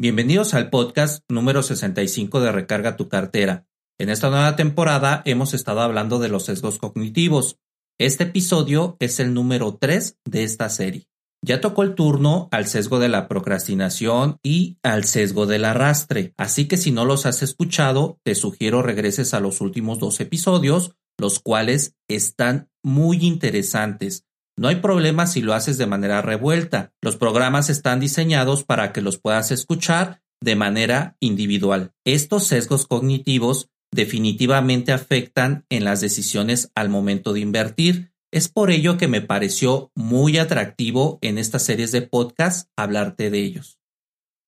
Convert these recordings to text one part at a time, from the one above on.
Bienvenidos al podcast número 65 de Recarga tu cartera. En esta nueva temporada hemos estado hablando de los sesgos cognitivos. Este episodio es el número 3 de esta serie. Ya tocó el turno al sesgo de la procrastinación y al sesgo del arrastre, así que si no los has escuchado, te sugiero regreses a los últimos dos episodios, los cuales están muy interesantes. No hay problema si lo haces de manera revuelta. Los programas están diseñados para que los puedas escuchar de manera individual. Estos sesgos cognitivos definitivamente afectan en las decisiones al momento de invertir. Es por ello que me pareció muy atractivo en estas series de podcast hablarte de ellos.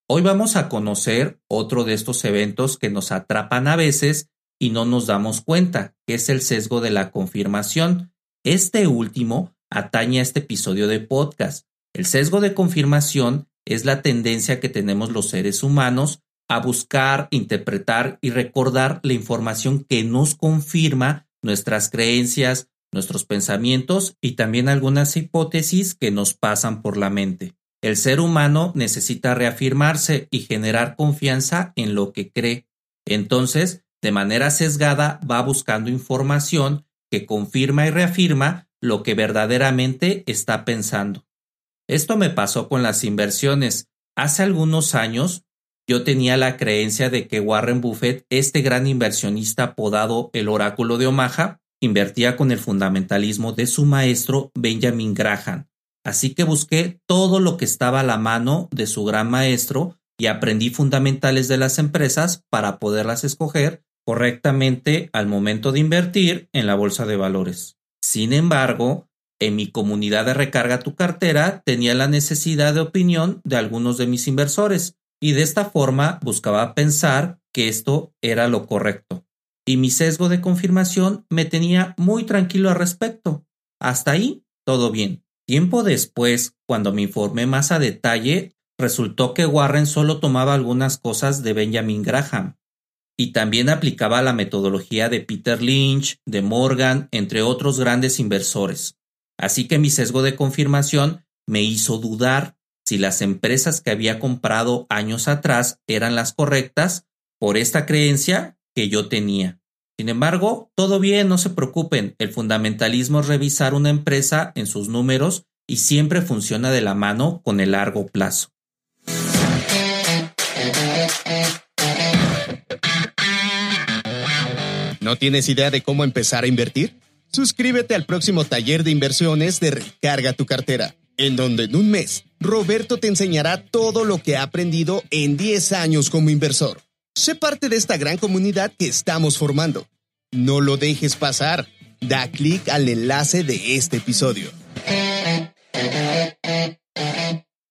Hoy vamos a conocer otro de estos eventos que nos atrapan a veces y no nos damos cuenta, que es el sesgo de la confirmación. Este último atañe a este episodio de podcast. El sesgo de confirmación es la tendencia que tenemos los seres humanos a buscar, interpretar y recordar la información que nos confirma nuestras creencias, nuestros pensamientos y también algunas hipótesis que nos pasan por la mente. El ser humano necesita reafirmarse y generar confianza en lo que cree. Entonces, de manera sesgada, va buscando información que confirma y reafirma lo que verdaderamente está pensando. Esto me pasó con las inversiones. Hace algunos años yo tenía la creencia de que Warren Buffett, este gran inversionista apodado el oráculo de Omaha, invertía con el fundamentalismo de su maestro Benjamin Graham. Así que busqué todo lo que estaba a la mano de su gran maestro y aprendí fundamentales de las empresas para poderlas escoger correctamente al momento de invertir en la bolsa de valores. Sin embargo, en mi comunidad de recarga tu cartera tenía la necesidad de opinión de algunos de mis inversores y de esta forma buscaba pensar que esto era lo correcto. Y mi sesgo de confirmación me tenía muy tranquilo al respecto. Hasta ahí, todo bien. Tiempo después, cuando me informé más a detalle, resultó que Warren solo tomaba algunas cosas de Benjamin Graham, y también aplicaba la metodología de Peter Lynch, de Morgan, entre otros grandes inversores. Así que mi sesgo de confirmación me hizo dudar si las empresas que había comprado años atrás eran las correctas por esta creencia que yo tenía. Sin embargo, todo bien, no se preocupen, el fundamentalismo es revisar una empresa en sus números y siempre funciona de la mano con el largo plazo. ¿No tienes idea de cómo empezar a invertir? Suscríbete al próximo taller de inversiones de Recarga tu cartera, en donde en un mes Roberto te enseñará todo lo que ha aprendido en 10 años como inversor. Sé parte de esta gran comunidad que estamos formando. No lo dejes pasar. Da clic al enlace de este episodio.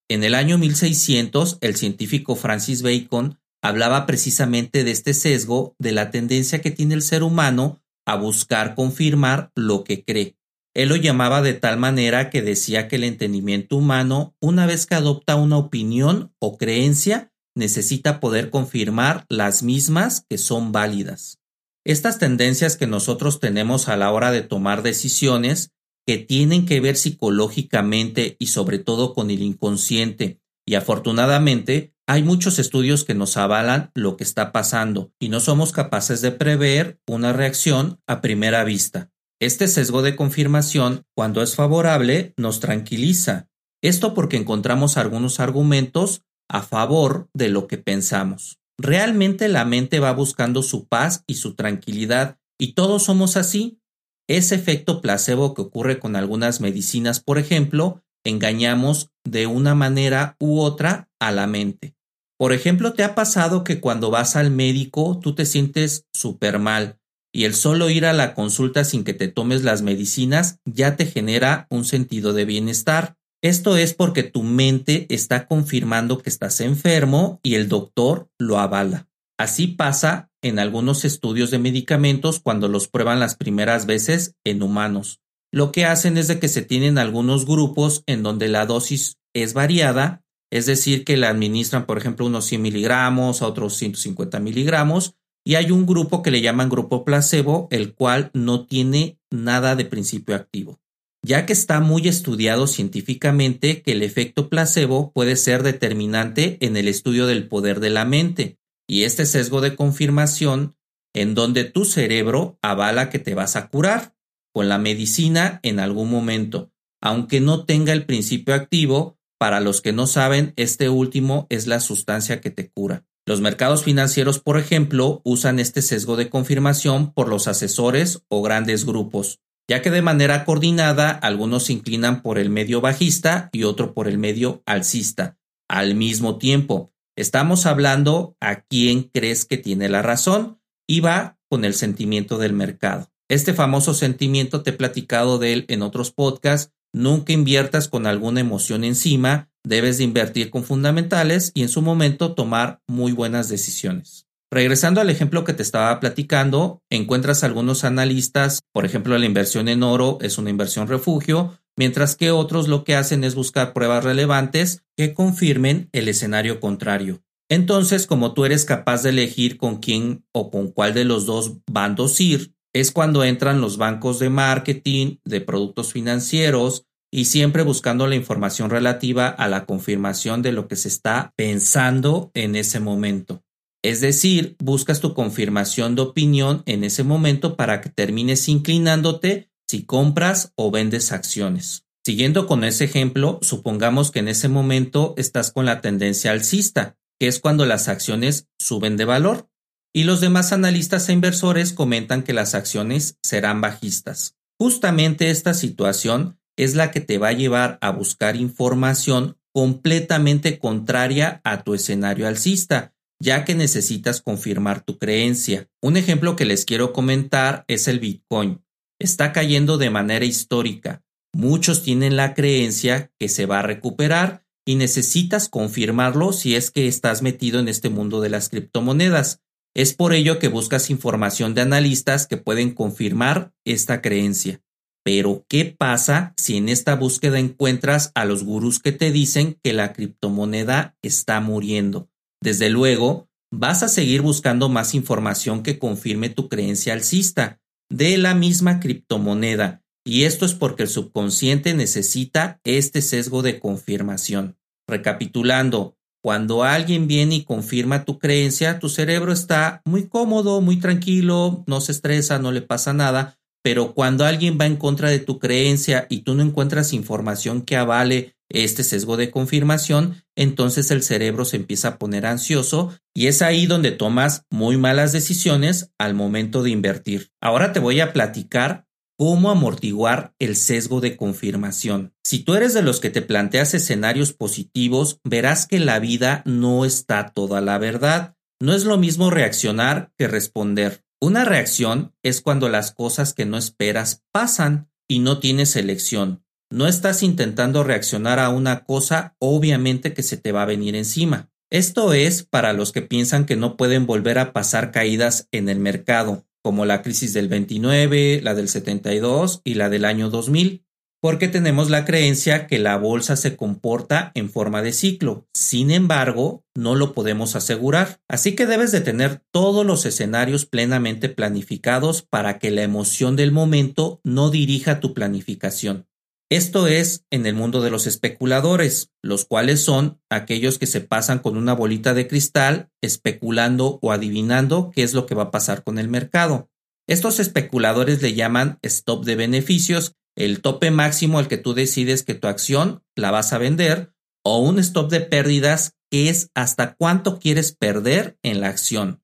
En el año 1600, el científico Francis Bacon hablaba precisamente de este sesgo, de la tendencia que tiene el ser humano a buscar confirmar lo que cree. Él lo llamaba de tal manera que decía que el entendimiento humano, una vez que adopta una opinión o creencia, necesita poder confirmar las mismas que son válidas. Estas tendencias que nosotros tenemos a la hora de tomar decisiones, que tienen que ver psicológicamente y sobre todo con el inconsciente, y afortunadamente hay muchos estudios que nos avalan lo que está pasando y no somos capaces de prever una reacción a primera vista. Este sesgo de confirmación, cuando es favorable, nos tranquiliza. Esto porque encontramos algunos argumentos a favor de lo que pensamos. Realmente la mente va buscando su paz y su tranquilidad y todos somos así. Ese efecto placebo que ocurre con algunas medicinas, por ejemplo, engañamos de una manera u otra a la mente. Por ejemplo, ¿te ha pasado que cuando vas al médico tú te sientes súper mal y el solo ir a la consulta sin que te tomes las medicinas ya te genera un sentido de bienestar? Esto es porque tu mente está confirmando que estás enfermo y el doctor lo avala. Así pasa en algunos estudios de medicamentos cuando los prueban las primeras veces en humanos. Lo que hacen es de que se tienen algunos grupos en donde la dosis es variada, es decir, que le administran, por ejemplo, unos 100 miligramos, a otros 150 miligramos, y hay un grupo que le llaman grupo placebo, el cual no tiene nada de principio activo, ya que está muy estudiado científicamente que el efecto placebo puede ser determinante en el estudio del poder de la mente, y este sesgo de confirmación en donde tu cerebro avala que te vas a curar con la medicina en algún momento, aunque no tenga el principio activo, para los que no saben, este último es la sustancia que te cura. Los mercados financieros, por ejemplo, usan este sesgo de confirmación por los asesores o grandes grupos, ya que de manera coordinada algunos se inclinan por el medio bajista y otro por el medio alcista. Al mismo tiempo, estamos hablando a quién crees que tiene la razón y va con el sentimiento del mercado. Este famoso sentimiento te he platicado de él en otros podcasts Nunca inviertas con alguna emoción encima, debes de invertir con fundamentales y en su momento tomar muy buenas decisiones. Regresando al ejemplo que te estaba platicando, encuentras algunos analistas, por ejemplo, la inversión en oro es una inversión refugio, mientras que otros lo que hacen es buscar pruebas relevantes que confirmen el escenario contrario. Entonces, como tú eres capaz de elegir con quién o con cuál de los dos bandos ir, es cuando entran los bancos de marketing, de productos financieros y siempre buscando la información relativa a la confirmación de lo que se está pensando en ese momento. Es decir, buscas tu confirmación de opinión en ese momento para que termines inclinándote si compras o vendes acciones. Siguiendo con ese ejemplo, supongamos que en ese momento estás con la tendencia alcista, que es cuando las acciones suben de valor y los demás analistas e inversores comentan que las acciones serán bajistas. Justamente esta situación es la que te va a llevar a buscar información completamente contraria a tu escenario alcista, ya que necesitas confirmar tu creencia. Un ejemplo que les quiero comentar es el Bitcoin. Está cayendo de manera histórica. Muchos tienen la creencia que se va a recuperar y necesitas confirmarlo si es que estás metido en este mundo de las criptomonedas. Es por ello que buscas información de analistas que pueden confirmar esta creencia. Pero, ¿qué pasa si en esta búsqueda encuentras a los gurús que te dicen que la criptomoneda está muriendo? Desde luego, vas a seguir buscando más información que confirme tu creencia alcista de la misma criptomoneda, y esto es porque el subconsciente necesita este sesgo de confirmación. Recapitulando, cuando alguien viene y confirma tu creencia, tu cerebro está muy cómodo, muy tranquilo, no se estresa, no le pasa nada, pero cuando alguien va en contra de tu creencia y tú no encuentras información que avale este sesgo de confirmación, entonces el cerebro se empieza a poner ansioso y es ahí donde tomas muy malas decisiones al momento de invertir. Ahora te voy a platicar cómo amortiguar el sesgo de confirmación. Si tú eres de los que te planteas escenarios positivos, verás que la vida no está toda la verdad. No es lo mismo reaccionar que responder. Una reacción es cuando las cosas que no esperas pasan y no tienes elección. No estás intentando reaccionar a una cosa obviamente que se te va a venir encima. Esto es para los que piensan que no pueden volver a pasar caídas en el mercado como la crisis del 29, la del 72 y la del año 2000, porque tenemos la creencia que la bolsa se comporta en forma de ciclo. Sin embargo, no lo podemos asegurar. Así que debes de tener todos los escenarios plenamente planificados para que la emoción del momento no dirija tu planificación. Esto es en el mundo de los especuladores, los cuales son aquellos que se pasan con una bolita de cristal especulando o adivinando qué es lo que va a pasar con el mercado. Estos especuladores le llaman stop de beneficios, el tope máximo al que tú decides que tu acción la vas a vender, o un stop de pérdidas que es hasta cuánto quieres perder en la acción,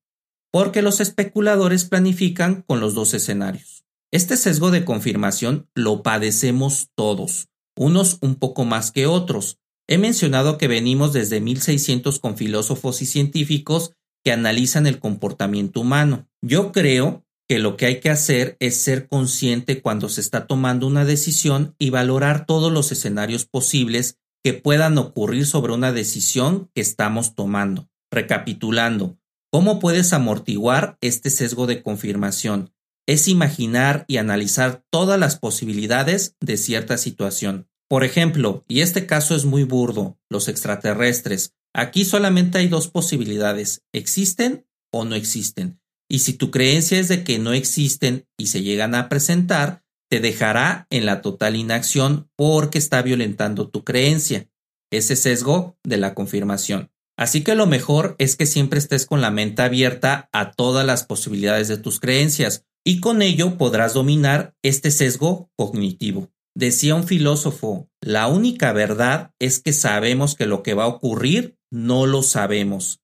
porque los especuladores planifican con los dos escenarios. Este sesgo de confirmación lo padecemos todos, unos un poco más que otros. He mencionado que venimos desde 1600 con filósofos y científicos que analizan el comportamiento humano. Yo creo que lo que hay que hacer es ser consciente cuando se está tomando una decisión y valorar todos los escenarios posibles que puedan ocurrir sobre una decisión que estamos tomando. Recapitulando, ¿cómo puedes amortiguar este sesgo de confirmación? Es imaginar y analizar todas las posibilidades de cierta situación. Por ejemplo, y este caso es muy burdo, los extraterrestres. Aquí solamente hay dos posibilidades, existen o no existen. Y si tu creencia es de que no existen y se llegan a presentar, te dejará en la total inacción porque está violentando tu creencia, ese sesgo de la confirmación. Así que lo mejor es que siempre estés con la mente abierta a todas las posibilidades de tus creencias y con ello podrás dominar este sesgo cognitivo. Decía un filósofo, la única verdad es que sabemos que lo que va a ocurrir no lo sabemos.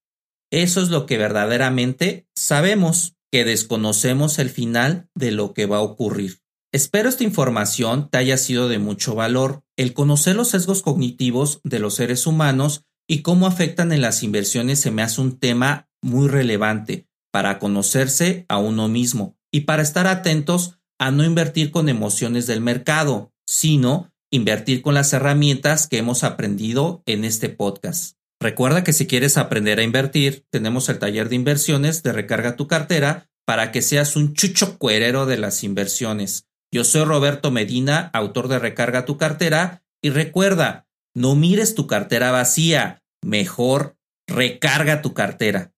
Eso es lo que verdaderamente sabemos, que desconocemos el final de lo que va a ocurrir. Espero esta información te haya sido de mucho valor. El conocer los sesgos cognitivos de los seres humanos y cómo afectan en las inversiones se me hace un tema muy relevante para conocerse a uno mismo y para estar atentos a no invertir con emociones del mercado, sino invertir con las herramientas que hemos aprendido en este podcast. Recuerda que si quieres aprender a invertir, tenemos el taller de inversiones de Recarga tu cartera para que seas un chucho cuerero de las inversiones. Yo soy Roberto Medina, autor de Recarga tu cartera, y recuerda, no mires tu cartera vacía, mejor recarga tu cartera.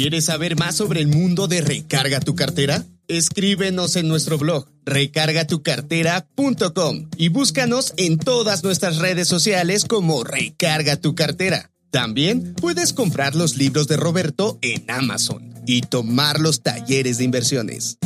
¿Quieres saber más sobre el mundo de Recarga tu cartera? Escríbenos en nuestro blog recargatucartera.com y búscanos en todas nuestras redes sociales como Recarga tu cartera. También puedes comprar los libros de Roberto en Amazon y tomar los talleres de inversiones.